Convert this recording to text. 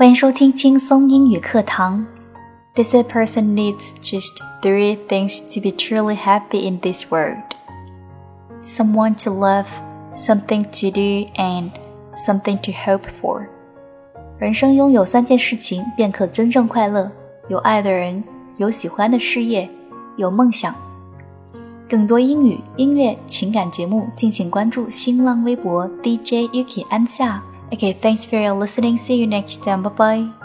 欢迎收听轻松英语课堂。This person needs just three things to be truly happy in this world: someone to love, something to do, and something to hope for. 人生拥有三件事情便可真正快乐：有爱的人，有喜欢的事业，有梦想。更多英语、音乐、情感节目，敬请关注新浪微博 DJ Yuki 安夏。Okay, thanks for your listening. See you next time. Bye bye.